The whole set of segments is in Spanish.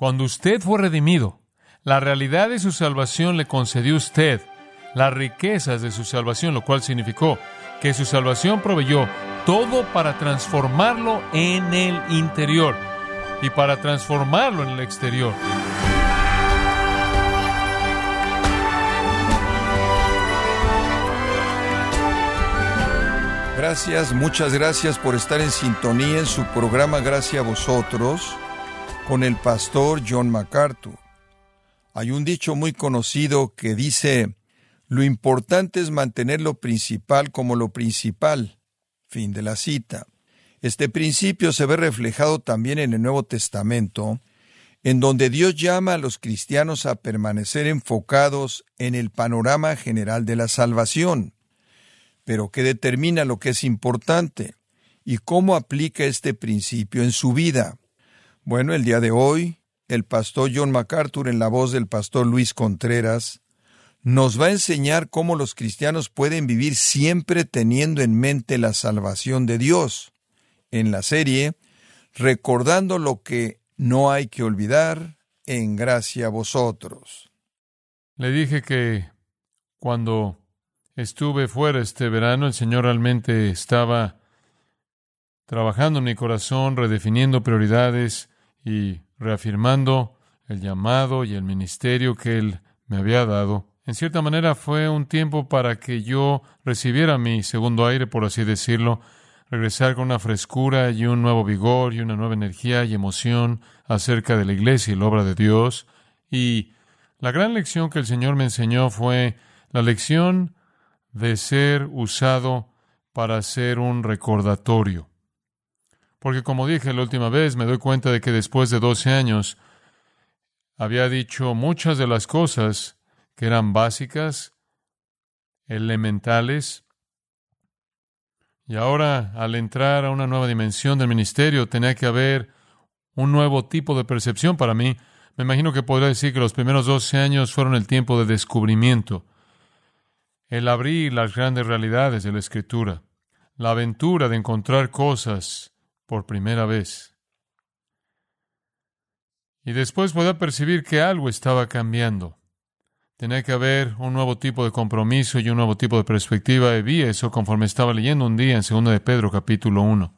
Cuando usted fue redimido, la realidad de su salvación le concedió a usted las riquezas de su salvación, lo cual significó que su salvación proveyó todo para transformarlo en el interior y para transformarlo en el exterior. Gracias, muchas gracias por estar en sintonía en su programa Gracias a vosotros con el pastor John MacArthur. Hay un dicho muy conocido que dice, lo importante es mantener lo principal como lo principal. Fin de la cita. Este principio se ve reflejado también en el Nuevo Testamento, en donde Dios llama a los cristianos a permanecer enfocados en el panorama general de la salvación. Pero ¿qué determina lo que es importante? ¿Y cómo aplica este principio en su vida? Bueno, el día de hoy, el pastor John MacArthur, en la voz del pastor Luis Contreras, nos va a enseñar cómo los cristianos pueden vivir siempre teniendo en mente la salvación de Dios. En la serie, recordando lo que no hay que olvidar, en gracia a vosotros. Le dije que cuando estuve fuera este verano, el Señor realmente estaba trabajando en mi corazón, redefiniendo prioridades y reafirmando el llamado y el ministerio que Él me había dado. En cierta manera fue un tiempo para que yo recibiera mi segundo aire, por así decirlo, regresar con una frescura y un nuevo vigor y una nueva energía y emoción acerca de la iglesia y la obra de Dios. Y la gran lección que el Señor me enseñó fue la lección de ser usado para ser un recordatorio. Porque como dije la última vez, me doy cuenta de que después de 12 años había dicho muchas de las cosas que eran básicas, elementales, y ahora al entrar a una nueva dimensión del ministerio tenía que haber un nuevo tipo de percepción para mí. Me imagino que podría decir que los primeros 12 años fueron el tiempo de descubrimiento, el abrir las grandes realidades de la escritura, la aventura de encontrar cosas por primera vez. Y después podía percibir que algo estaba cambiando. Tenía que haber un nuevo tipo de compromiso y un nuevo tipo de perspectiva. Y vi eso conforme estaba leyendo un día en 2 de Pedro capítulo 1.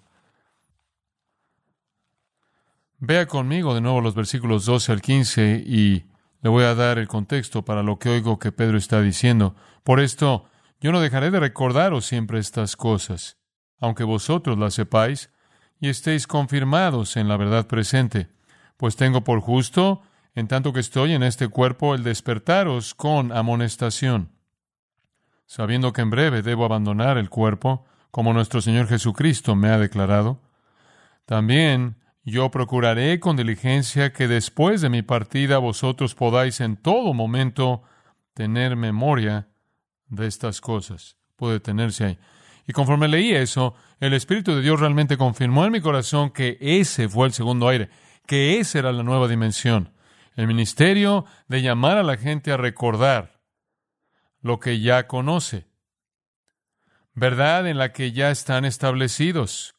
Vea conmigo de nuevo los versículos 12 al 15 y le voy a dar el contexto para lo que oigo que Pedro está diciendo. Por esto, yo no dejaré de recordaros siempre estas cosas, aunque vosotros las sepáis, y estéis confirmados en la verdad presente, pues tengo por justo, en tanto que estoy en este cuerpo, el despertaros con amonestación, sabiendo que en breve debo abandonar el cuerpo, como nuestro Señor Jesucristo me ha declarado. También yo procuraré con diligencia que después de mi partida vosotros podáis en todo momento tener memoria de estas cosas. Puede tenerse ahí. Y conforme leí eso, el Espíritu de Dios realmente confirmó en mi corazón que ese fue el segundo aire, que esa era la nueva dimensión. El ministerio de llamar a la gente a recordar lo que ya conoce. Verdad en la que ya están establecidos.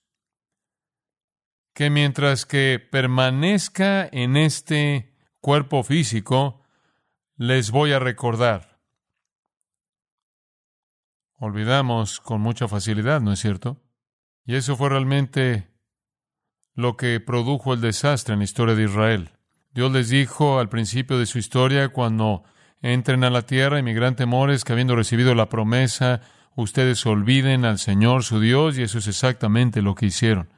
Que mientras que permanezca en este cuerpo físico, les voy a recordar olvidamos con mucha facilidad, ¿no es cierto? Y eso fue realmente lo que produjo el desastre en la historia de Israel. Dios les dijo al principio de su historia, cuando entren a la tierra, y mi gran temor es que habiendo recibido la promesa, ustedes olviden al Señor su Dios, y eso es exactamente lo que hicieron.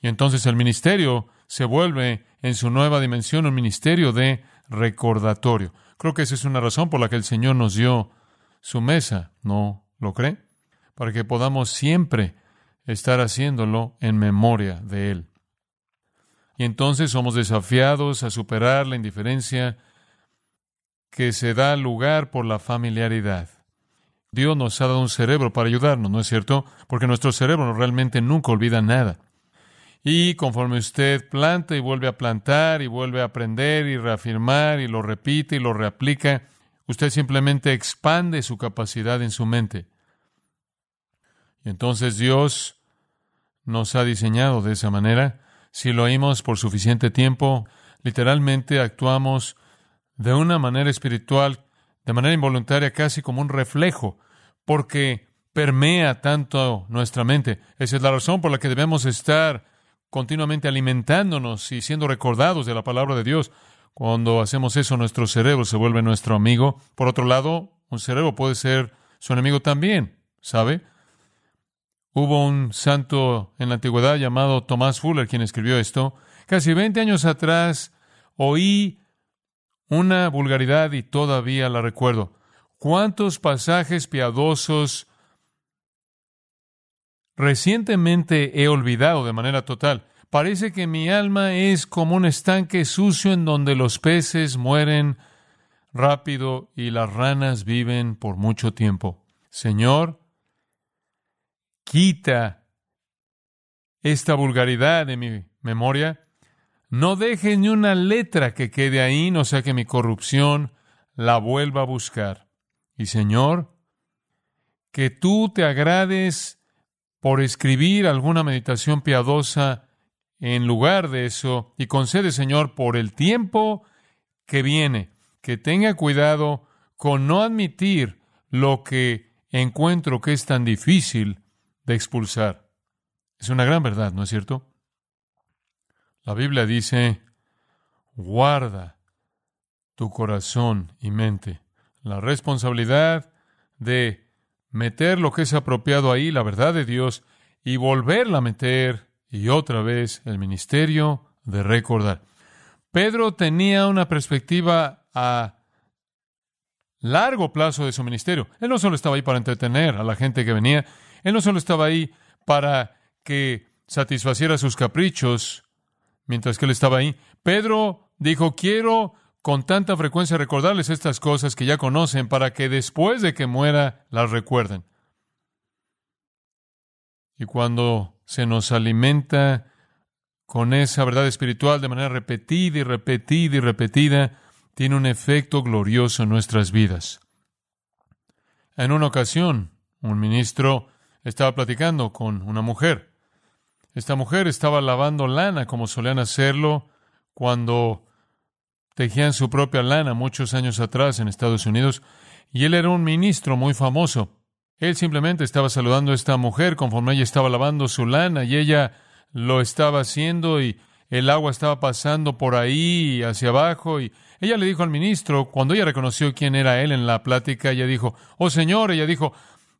Y entonces el ministerio se vuelve en su nueva dimensión un ministerio de recordatorio. Creo que esa es una razón por la que el Señor nos dio su mesa, no ¿Lo cree? Para que podamos siempre estar haciéndolo en memoria de Él. Y entonces somos desafiados a superar la indiferencia que se da lugar por la familiaridad. Dios nos ha dado un cerebro para ayudarnos, ¿no es cierto? Porque nuestro cerebro realmente nunca olvida nada. Y conforme usted planta y vuelve a plantar y vuelve a aprender y reafirmar y lo repite y lo reaplica, usted simplemente expande su capacidad en su mente. Entonces Dios nos ha diseñado de esa manera. Si lo oímos por suficiente tiempo, literalmente actuamos de una manera espiritual, de manera involuntaria, casi como un reflejo, porque permea tanto nuestra mente. Esa es la razón por la que debemos estar continuamente alimentándonos y siendo recordados de la palabra de Dios. Cuando hacemos eso, nuestro cerebro se vuelve nuestro amigo. Por otro lado, un cerebro puede ser su enemigo también, ¿sabe? Hubo un santo en la antigüedad llamado Tomás Fuller quien escribió esto. Casi 20 años atrás oí una vulgaridad y todavía la recuerdo. ¿Cuántos pasajes piadosos recientemente he olvidado de manera total? Parece que mi alma es como un estanque sucio en donde los peces mueren rápido y las ranas viven por mucho tiempo. Señor, quita esta vulgaridad de mi memoria. No deje ni una letra que quede ahí, no sea que mi corrupción la vuelva a buscar. Y Señor, que tú te agrades por escribir alguna meditación piadosa en lugar de eso y concede, Señor, por el tiempo que viene, que tenga cuidado con no admitir lo que encuentro que es tan difícil de expulsar. Es una gran verdad, ¿no es cierto? La Biblia dice, guarda tu corazón y mente. La responsabilidad de meter lo que es apropiado ahí, la verdad de Dios, y volverla a meter, y otra vez el ministerio de recordar. Pedro tenía una perspectiva a largo plazo de su ministerio. Él no solo estaba ahí para entretener a la gente que venía, él no solo estaba ahí para que satisfaciera sus caprichos mientras que él estaba ahí. Pedro dijo, quiero con tanta frecuencia recordarles estas cosas que ya conocen para que después de que muera las recuerden. Y cuando se nos alimenta con esa verdad espiritual de manera repetida y repetida y repetida, tiene un efecto glorioso en nuestras vidas. En una ocasión, un ministro estaba platicando con una mujer. Esta mujer estaba lavando lana como solían hacerlo cuando tejían su propia lana muchos años atrás en Estados Unidos, y él era un ministro muy famoso. Él simplemente estaba saludando a esta mujer conforme ella estaba lavando su lana y ella lo estaba haciendo y el agua estaba pasando por ahí hacia abajo y ella le dijo al ministro, cuando ella reconoció quién era él en la plática, ella dijo, oh Señor, ella dijo,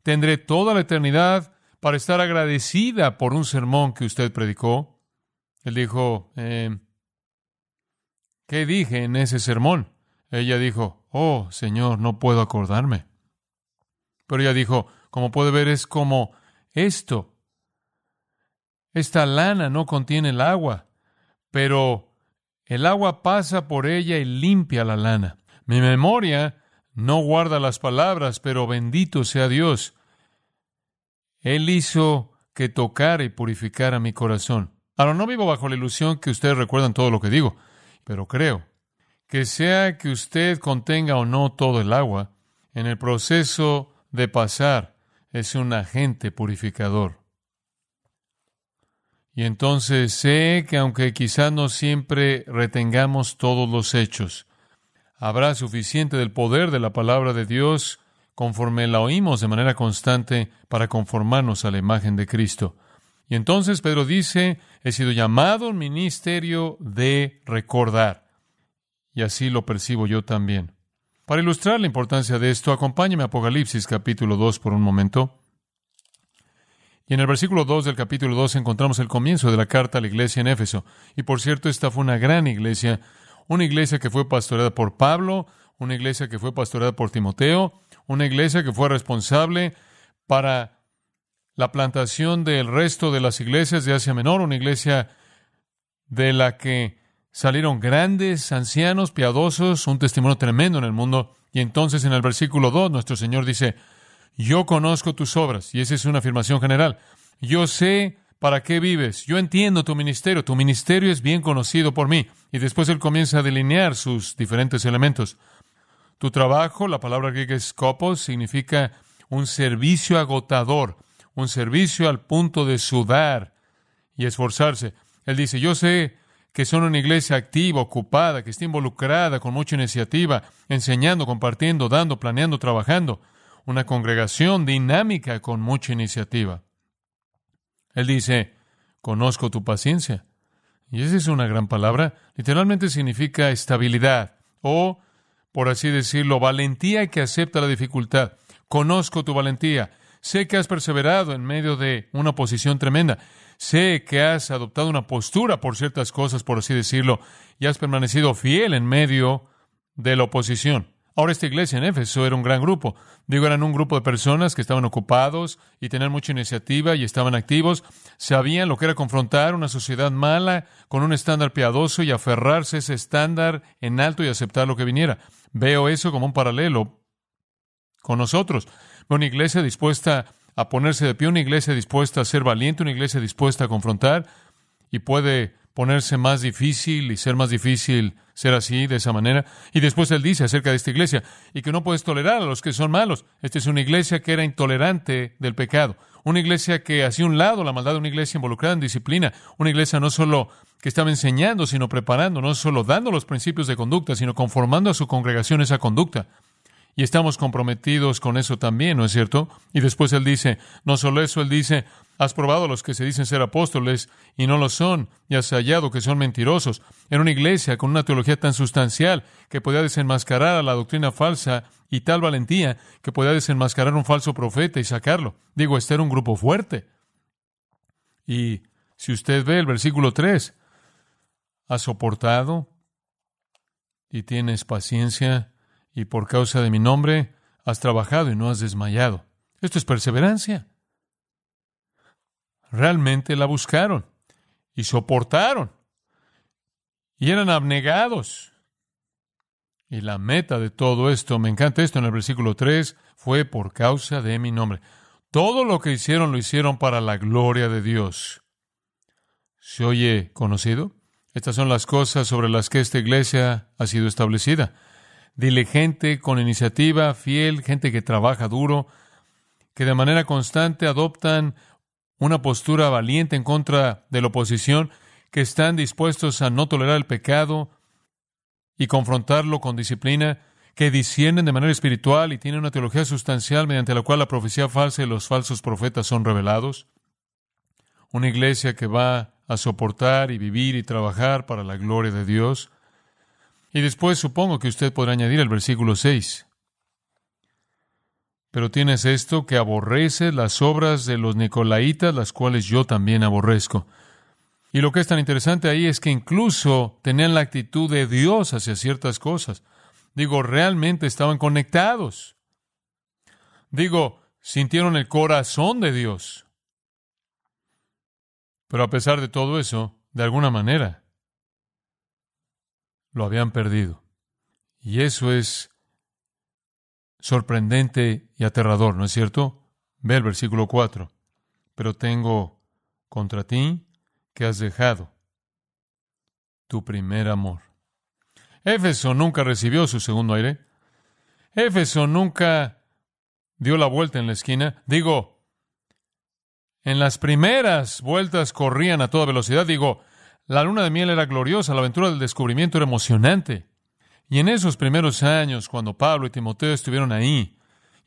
tendré toda la eternidad para estar agradecida por un sermón que usted predicó. Él dijo, eh, ¿qué dije en ese sermón? Ella dijo, oh Señor, no puedo acordarme. Pero ella dijo, como puede ver, es como esto. Esta lana no contiene el agua, pero el agua pasa por ella y limpia la lana. Mi memoria no guarda las palabras, pero bendito sea Dios. Él hizo que tocara y purificara mi corazón. Ahora no vivo bajo la ilusión que ustedes recuerdan todo lo que digo, pero creo que sea que usted contenga o no todo el agua, en el proceso de pasar es un agente purificador. Y entonces sé que aunque quizás no siempre retengamos todos los hechos, habrá suficiente del poder de la palabra de Dios conforme la oímos de manera constante para conformarnos a la imagen de Cristo. Y entonces Pedro dice, he sido llamado un ministerio de recordar. Y así lo percibo yo también. Para ilustrar la importancia de esto, acompáñeme a Apocalipsis capítulo 2 por un momento. Y en el versículo 2 del capítulo 2 encontramos el comienzo de la carta a la iglesia en Éfeso. Y por cierto, esta fue una gran iglesia, una iglesia que fue pastoreada por Pablo, una iglesia que fue pastoreada por Timoteo, una iglesia que fue responsable para la plantación del resto de las iglesias de Asia Menor, una iglesia de la que salieron grandes ancianos piadosos, un testimonio tremendo en el mundo. Y entonces en el versículo 2 nuestro Señor dice, yo conozco tus obras, y esa es una afirmación general. Yo sé para qué vives, yo entiendo tu ministerio, tu ministerio es bien conocido por mí. Y después él comienza a delinear sus diferentes elementos. Tu trabajo, la palabra griega es kopos, significa un servicio agotador, un servicio al punto de sudar y esforzarse. Él dice, yo sé que son una iglesia activa, ocupada, que está involucrada con mucha iniciativa, enseñando, compartiendo, dando, planeando, trabajando. Una congregación dinámica con mucha iniciativa. Él dice, conozco tu paciencia. Y esa es una gran palabra. Literalmente significa estabilidad o, por así decirlo, valentía que acepta la dificultad. Conozco tu valentía. Sé que has perseverado en medio de una oposición tremenda. Sé que has adoptado una postura por ciertas cosas, por así decirlo, y has permanecido fiel en medio de la oposición. Ahora esta iglesia en Éfeso era un gran grupo. Digo, eran un grupo de personas que estaban ocupados y tenían mucha iniciativa y estaban activos. Sabían lo que era confrontar una sociedad mala con un estándar piadoso y aferrarse a ese estándar en alto y aceptar lo que viniera. Veo eso como un paralelo con nosotros. Una iglesia dispuesta a ponerse de pie, una iglesia dispuesta a ser valiente, una iglesia dispuesta a confrontar y puede ponerse más difícil y ser más difícil ser así, de esa manera. Y después él dice acerca de esta iglesia, y que no puedes tolerar a los que son malos. Esta es una iglesia que era intolerante del pecado, una iglesia que hacía un lado la maldad, una iglesia involucrada en disciplina, una iglesia no solo que estaba enseñando, sino preparando, no solo dando los principios de conducta, sino conformando a su congregación esa conducta. Y estamos comprometidos con eso también, ¿no es cierto? Y después él dice, no solo eso, él dice, has probado a los que se dicen ser apóstoles y no lo son, y has hallado que son mentirosos. En una iglesia con una teología tan sustancial que podía desenmascarar a la doctrina falsa y tal valentía que podía desenmascarar un falso profeta y sacarlo. Digo, este era un grupo fuerte. Y si usted ve el versículo 3, has soportado y tienes paciencia y por causa de mi nombre has trabajado y no has desmayado. Esto es perseverancia. Realmente la buscaron y soportaron y eran abnegados. Y la meta de todo esto, me encanta esto en el versículo 3, fue por causa de mi nombre. Todo lo que hicieron lo hicieron para la gloria de Dios. ¿Se oye conocido? Estas son las cosas sobre las que esta iglesia ha sido establecida diligente, con iniciativa, fiel, gente que trabaja duro, que de manera constante adoptan una postura valiente en contra de la oposición, que están dispuestos a no tolerar el pecado y confrontarlo con disciplina, que disciernen de manera espiritual y tienen una teología sustancial mediante la cual la profecía falsa y los falsos profetas son revelados. Una iglesia que va a soportar y vivir y trabajar para la gloria de Dios. Y después supongo que usted podrá añadir el versículo 6. Pero tienes esto que aborrece las obras de los nicolaitas, las cuales yo también aborrezco. Y lo que es tan interesante ahí es que incluso tenían la actitud de Dios hacia ciertas cosas. Digo, realmente estaban conectados. Digo, sintieron el corazón de Dios. Pero a pesar de todo eso, de alguna manera, lo habían perdido. Y eso es sorprendente y aterrador, ¿no es cierto? Ve el versículo 4. Pero tengo contra ti que has dejado tu primer amor. Éfeso nunca recibió su segundo aire. Éfeso nunca dio la vuelta en la esquina. Digo, en las primeras vueltas corrían a toda velocidad. Digo, la luna de miel era gloriosa, la aventura del descubrimiento era emocionante. Y en esos primeros años, cuando Pablo y Timoteo estuvieron ahí,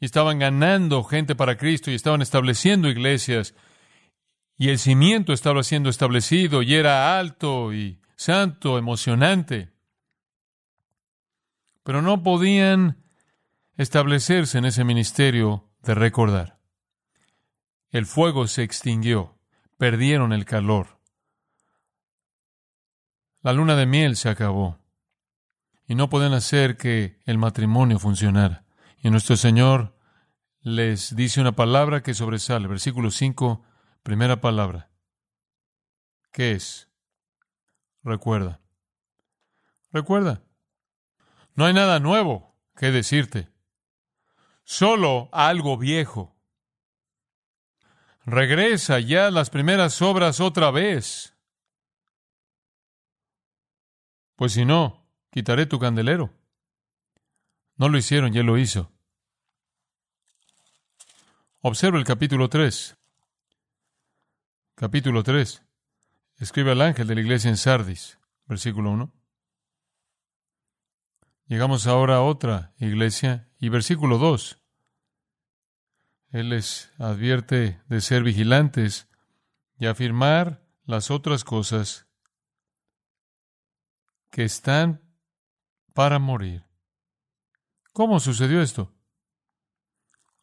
y estaban ganando gente para Cristo y estaban estableciendo iglesias, y el cimiento estaba siendo establecido y era alto y santo, emocionante, pero no podían establecerse en ese ministerio de recordar. El fuego se extinguió, perdieron el calor. La luna de miel se acabó y no pueden hacer que el matrimonio funcionara. Y nuestro Señor les dice una palabra que sobresale. Versículo 5, primera palabra. ¿Qué es? Recuerda. Recuerda. No hay nada nuevo que decirte. Solo algo viejo. Regresa ya las primeras obras otra vez. Pues si no, quitaré tu candelero. No lo hicieron y lo hizo. Observa el capítulo 3. Capítulo 3. Escribe al ángel de la iglesia en Sardis. versículo 1. Llegamos ahora a otra iglesia y versículo 2. Él les advierte de ser vigilantes y afirmar las otras cosas que están para morir. ¿Cómo sucedió esto?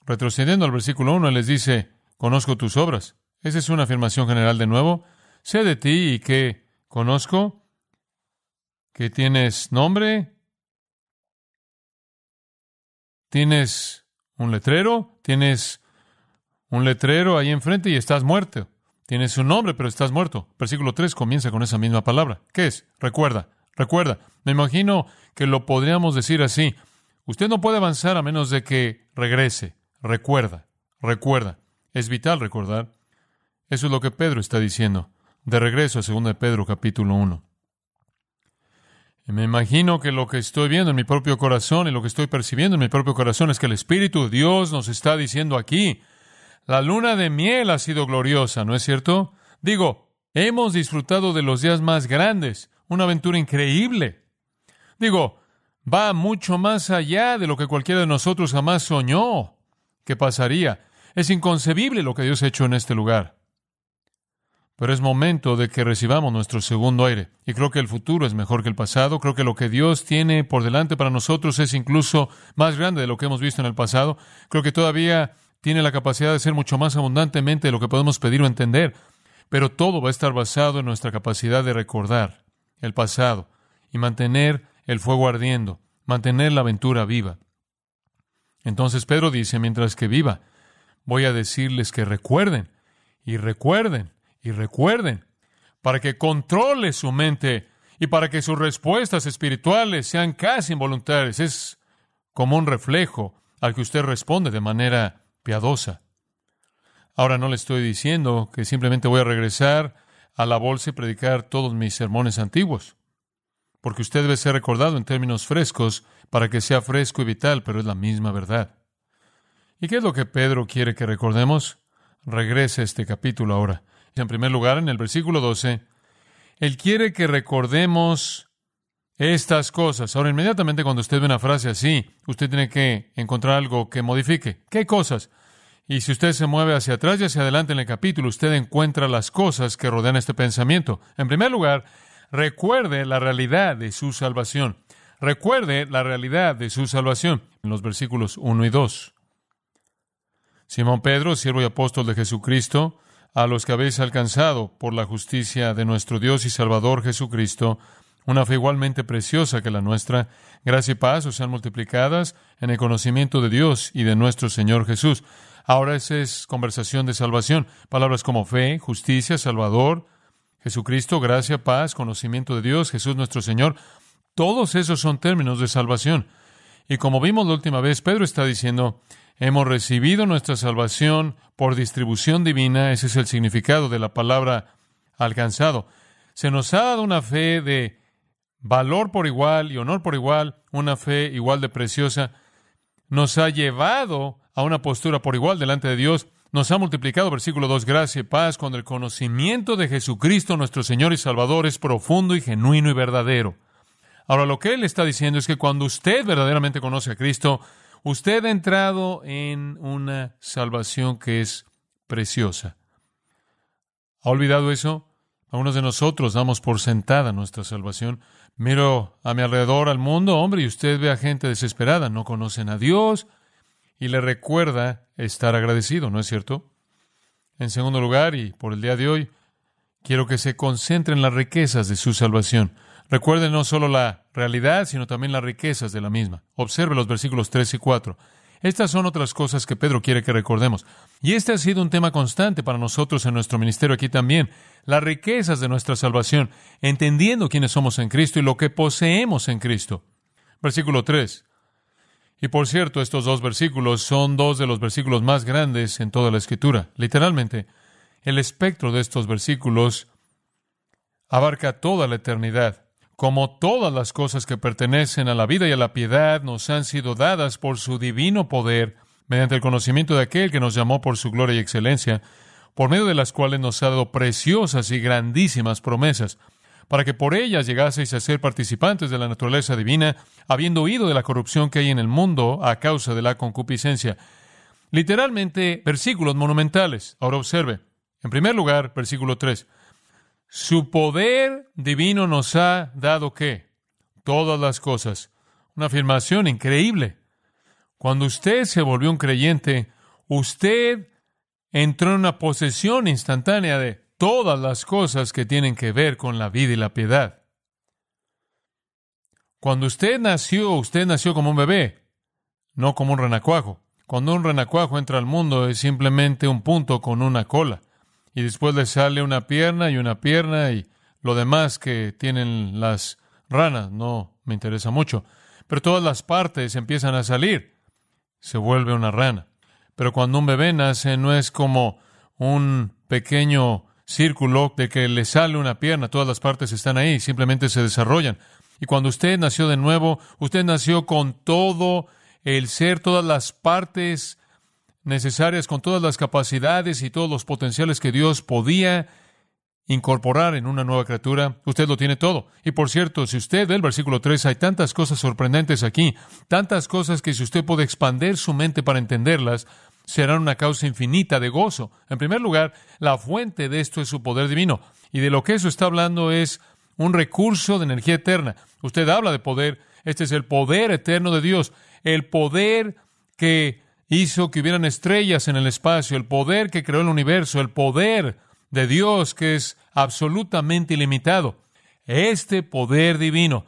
Retrocediendo al versículo 1, les dice, conozco tus obras. Esa es una afirmación general de nuevo. Sé de ti y que conozco que tienes nombre, tienes un letrero, tienes un letrero ahí enfrente y estás muerto. Tienes un nombre, pero estás muerto. Versículo 3 comienza con esa misma palabra. ¿Qué es? Recuerda, recuerda. Me imagino que lo podríamos decir así. Usted no puede avanzar a menos de que regrese. Recuerda, recuerda. Es vital recordar. Eso es lo que Pedro está diciendo. De regreso a 2 de Pedro capítulo 1. Y me imagino que lo que estoy viendo en mi propio corazón y lo que estoy percibiendo en mi propio corazón es que el Espíritu Dios nos está diciendo aquí, la luna de miel ha sido gloriosa, ¿no es cierto? Digo, hemos disfrutado de los días más grandes, una aventura increíble. Digo, va mucho más allá de lo que cualquiera de nosotros jamás soñó que pasaría. Es inconcebible lo que Dios ha hecho en este lugar. Pero es momento de que recibamos nuestro segundo aire. Y creo que el futuro es mejor que el pasado. Creo que lo que Dios tiene por delante para nosotros es incluso más grande de lo que hemos visto en el pasado. Creo que todavía tiene la capacidad de ser mucho más abundantemente de lo que podemos pedir o entender, pero todo va a estar basado en nuestra capacidad de recordar el pasado y mantener el fuego ardiendo, mantener la aventura viva. Entonces Pedro dice, mientras que viva, voy a decirles que recuerden y recuerden y recuerden, para que controle su mente y para que sus respuestas espirituales sean casi involuntarias. Es como un reflejo al que usted responde de manera piadosa. Ahora no le estoy diciendo que simplemente voy a regresar a la bolsa y predicar todos mis sermones antiguos, porque usted debe ser recordado en términos frescos para que sea fresco y vital, pero es la misma verdad. ¿Y qué es lo que Pedro quiere que recordemos? Regrese este capítulo ahora. En primer lugar, en el versículo 12, él quiere que recordemos estas cosas. Ahora, inmediatamente cuando usted ve una frase así, usted tiene que encontrar algo que modifique. ¿Qué cosas? Y si usted se mueve hacia atrás y hacia adelante en el capítulo, usted encuentra las cosas que rodean este pensamiento. En primer lugar, recuerde la realidad de su salvación. Recuerde la realidad de su salvación en los versículos 1 y 2. Simón Pedro, siervo y apóstol de Jesucristo, a los que habéis alcanzado por la justicia de nuestro Dios y Salvador Jesucristo, una fe igualmente preciosa que la nuestra. Gracia y paz os sean multiplicadas en el conocimiento de Dios y de nuestro Señor Jesús. Ahora esa es conversación de salvación. Palabras como fe, justicia, Salvador, Jesucristo, gracia, paz, conocimiento de Dios, Jesús nuestro Señor. Todos esos son términos de salvación. Y como vimos la última vez, Pedro está diciendo, hemos recibido nuestra salvación por distribución divina. Ese es el significado de la palabra alcanzado. Se nos ha dado una fe de valor por igual y honor por igual, una fe igual de preciosa, nos ha llevado a una postura por igual delante de Dios, nos ha multiplicado, versículo 2, gracia y paz, cuando el conocimiento de Jesucristo, nuestro Señor y Salvador, es profundo y genuino y verdadero. Ahora, lo que él está diciendo es que cuando usted verdaderamente conoce a Cristo, usted ha entrado en una salvación que es preciosa. ¿Ha olvidado eso? Algunos de nosotros damos por sentada nuestra salvación. Miro a mi alrededor al mundo, hombre, y usted ve a gente desesperada, no conocen a Dios y le recuerda estar agradecido, ¿no es cierto? En segundo lugar, y por el día de hoy, quiero que se concentre en las riquezas de su salvación. Recuerde no solo la realidad, sino también las riquezas de la misma. Observe los versículos 3 y 4. Estas son otras cosas que Pedro quiere que recordemos. Y este ha sido un tema constante para nosotros en nuestro ministerio aquí también. Las riquezas de nuestra salvación, entendiendo quiénes somos en Cristo y lo que poseemos en Cristo. Versículo 3. Y por cierto, estos dos versículos son dos de los versículos más grandes en toda la Escritura. Literalmente, el espectro de estos versículos abarca toda la eternidad como todas las cosas que pertenecen a la vida y a la piedad nos han sido dadas por su divino poder, mediante el conocimiento de aquel que nos llamó por su gloria y excelencia, por medio de las cuales nos ha dado preciosas y grandísimas promesas, para que por ellas llegaseis a ser participantes de la naturaleza divina, habiendo huido de la corrupción que hay en el mundo a causa de la concupiscencia. Literalmente, versículos monumentales. Ahora observe. En primer lugar, versículo 3. Su poder divino nos ha dado qué? Todas las cosas. Una afirmación increíble. Cuando usted se volvió un creyente, usted entró en una posesión instantánea de todas las cosas que tienen que ver con la vida y la piedad. Cuando usted nació, usted nació como un bebé, no como un renacuajo. Cuando un renacuajo entra al mundo es simplemente un punto con una cola. Y después le sale una pierna y una pierna y lo demás que tienen las ranas. No me interesa mucho. Pero todas las partes empiezan a salir. Se vuelve una rana. Pero cuando un bebé nace no es como un pequeño círculo de que le sale una pierna, todas las partes están ahí, simplemente se desarrollan. Y cuando usted nació de nuevo, usted nació con todo el ser, todas las partes necesarias, con todas las capacidades y todos los potenciales que Dios podía incorporar en una nueva criatura. Usted lo tiene todo. Y por cierto, si usted ve el versículo 3, hay tantas cosas sorprendentes aquí, tantas cosas que si usted puede expandir su mente para entenderlas, serán una causa infinita de gozo. En primer lugar, la fuente de esto es su poder divino. Y de lo que eso está hablando es un recurso de energía eterna. Usted habla de poder. Este es el poder eterno de Dios. El poder que hizo que hubieran estrellas en el espacio. El poder que creó el universo. El poder de Dios que es absolutamente ilimitado. Este poder divino,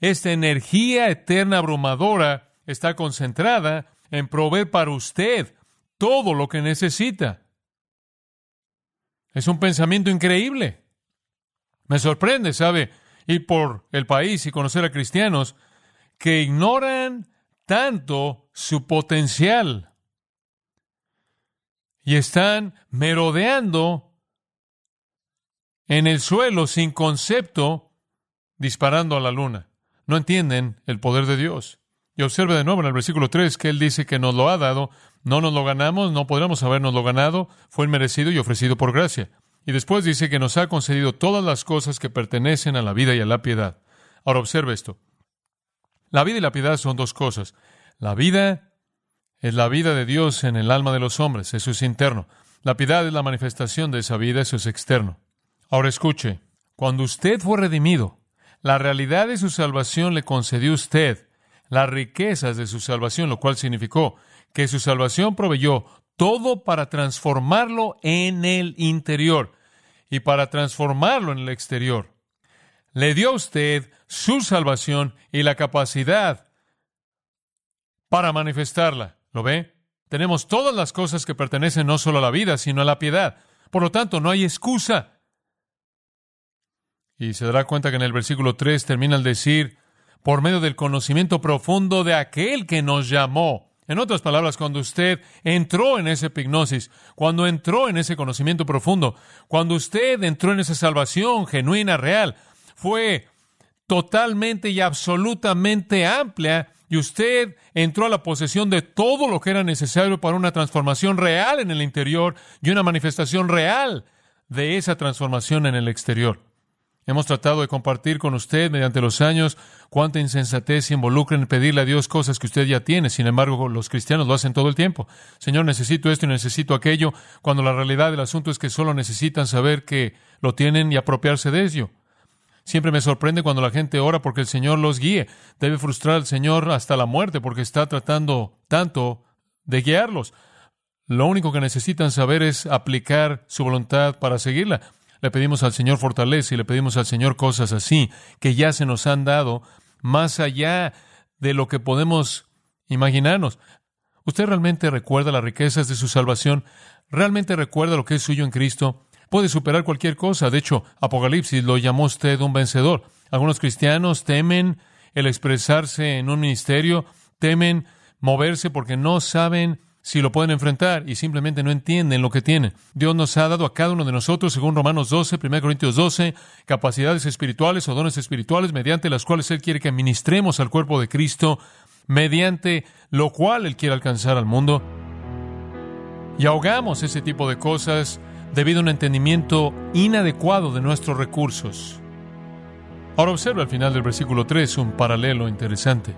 esta energía eterna abrumadora está concentrada en proveer para usted todo lo que necesita. Es un pensamiento increíble. Me sorprende, ¿sabe? Ir por el país y conocer a cristianos que ignoran tanto su potencial y están merodeando en el suelo sin concepto, disparando a la luna. No entienden el poder de Dios. Y observe de nuevo en el versículo 3 que Él dice que nos lo ha dado, no nos lo ganamos, no podríamos habernos ganado, fue merecido y ofrecido por gracia. Y después dice que nos ha concedido todas las cosas que pertenecen a la vida y a la piedad. Ahora observe esto. La vida y la piedad son dos cosas. La vida es la vida de Dios en el alma de los hombres, eso es interno. La piedad es la manifestación de esa vida, eso es externo. Ahora escuche, cuando usted fue redimido, la realidad de su salvación le concedió a usted las riquezas de su salvación, lo cual significó que su salvación proveyó todo para transformarlo en el interior y para transformarlo en el exterior. Le dio a usted su salvación y la capacidad para manifestarla. ¿Lo ve? Tenemos todas las cosas que pertenecen no solo a la vida, sino a la piedad. Por lo tanto, no hay excusa. Y se dará cuenta que en el versículo 3 termina al decir, por medio del conocimiento profundo de aquel que nos llamó. En otras palabras, cuando usted entró en esa epignosis, cuando entró en ese conocimiento profundo, cuando usted entró en esa salvación genuina, real, fue totalmente y absolutamente amplia y usted entró a la posesión de todo lo que era necesario para una transformación real en el interior y una manifestación real de esa transformación en el exterior. Hemos tratado de compartir con usted mediante los años cuánta insensatez involucra en pedirle a Dios cosas que usted ya tiene. Sin embargo, los cristianos lo hacen todo el tiempo. Señor, necesito esto y necesito aquello, cuando la realidad del asunto es que solo necesitan saber que lo tienen y apropiarse de ello. Siempre me sorprende cuando la gente ora porque el Señor los guíe. Debe frustrar al Señor hasta la muerte porque está tratando tanto de guiarlos. Lo único que necesitan saber es aplicar su voluntad para seguirla. Le pedimos al Señor fortaleza y le pedimos al Señor cosas así que ya se nos han dado más allá de lo que podemos imaginarnos. ¿Usted realmente recuerda las riquezas de su salvación? ¿Realmente recuerda lo que es suyo en Cristo? Puede superar cualquier cosa. De hecho, Apocalipsis lo llamó usted un vencedor. Algunos cristianos temen el expresarse en un ministerio, temen moverse porque no saben si lo pueden enfrentar y simplemente no entienden lo que tienen. Dios nos ha dado a cada uno de nosotros, según Romanos 12, 1 Corintios 12, capacidades espirituales o dones espirituales mediante las cuales Él quiere que ministremos al cuerpo de Cristo, mediante lo cual Él quiere alcanzar al mundo. Y ahogamos ese tipo de cosas debido a un entendimiento inadecuado de nuestros recursos. Ahora observa al final del versículo 3 un paralelo interesante.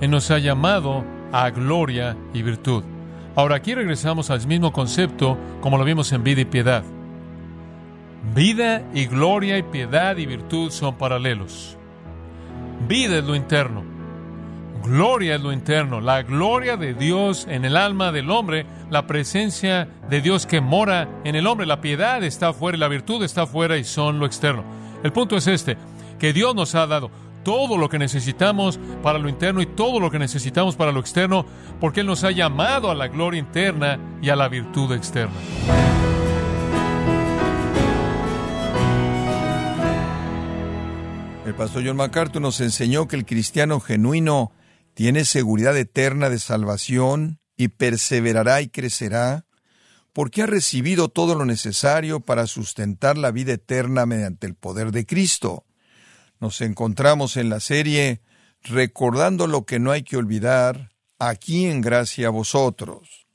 Él nos ha llamado a gloria y virtud. Ahora aquí regresamos al mismo concepto como lo vimos en vida y piedad. Vida y gloria y piedad y virtud son paralelos. Vida es lo interno. Gloria es lo interno. La gloria de Dios en el alma del hombre. La presencia de Dios que mora en el hombre. La piedad está afuera y la virtud está afuera y son lo externo. El punto es este, que Dios nos ha dado todo lo que necesitamos para lo interno y todo lo que necesitamos para lo externo, porque Él nos ha llamado a la gloria interna y a la virtud externa. El pastor John MacArthur nos enseñó que el cristiano genuino tiene seguridad eterna de salvación y perseverará y crecerá porque ha recibido todo lo necesario para sustentar la vida eterna mediante el poder de Cristo. Nos encontramos en la serie Recordando lo que no hay que olvidar, aquí en gracia a vosotros.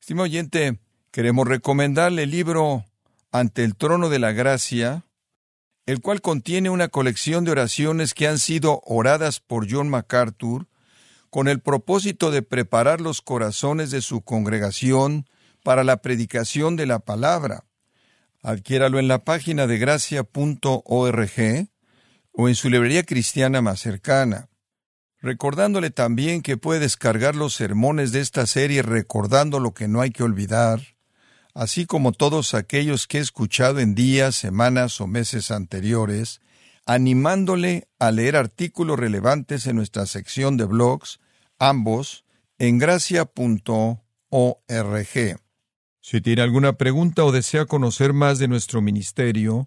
Estimado oyente, queremos recomendarle el libro Ante el trono de la gracia, el cual contiene una colección de oraciones que han sido oradas por John MacArthur con el propósito de preparar los corazones de su congregación para la predicación de la palabra. Adquiéralo en la página de gracia.org o en su librería cristiana más cercana. Recordándole también que puede descargar los sermones de esta serie recordando lo que no hay que olvidar, así como todos aquellos que he escuchado en días, semanas o meses anteriores, animándole a leer artículos relevantes en nuestra sección de blogs, ambos en gracia.org. Si tiene alguna pregunta o desea conocer más de nuestro ministerio,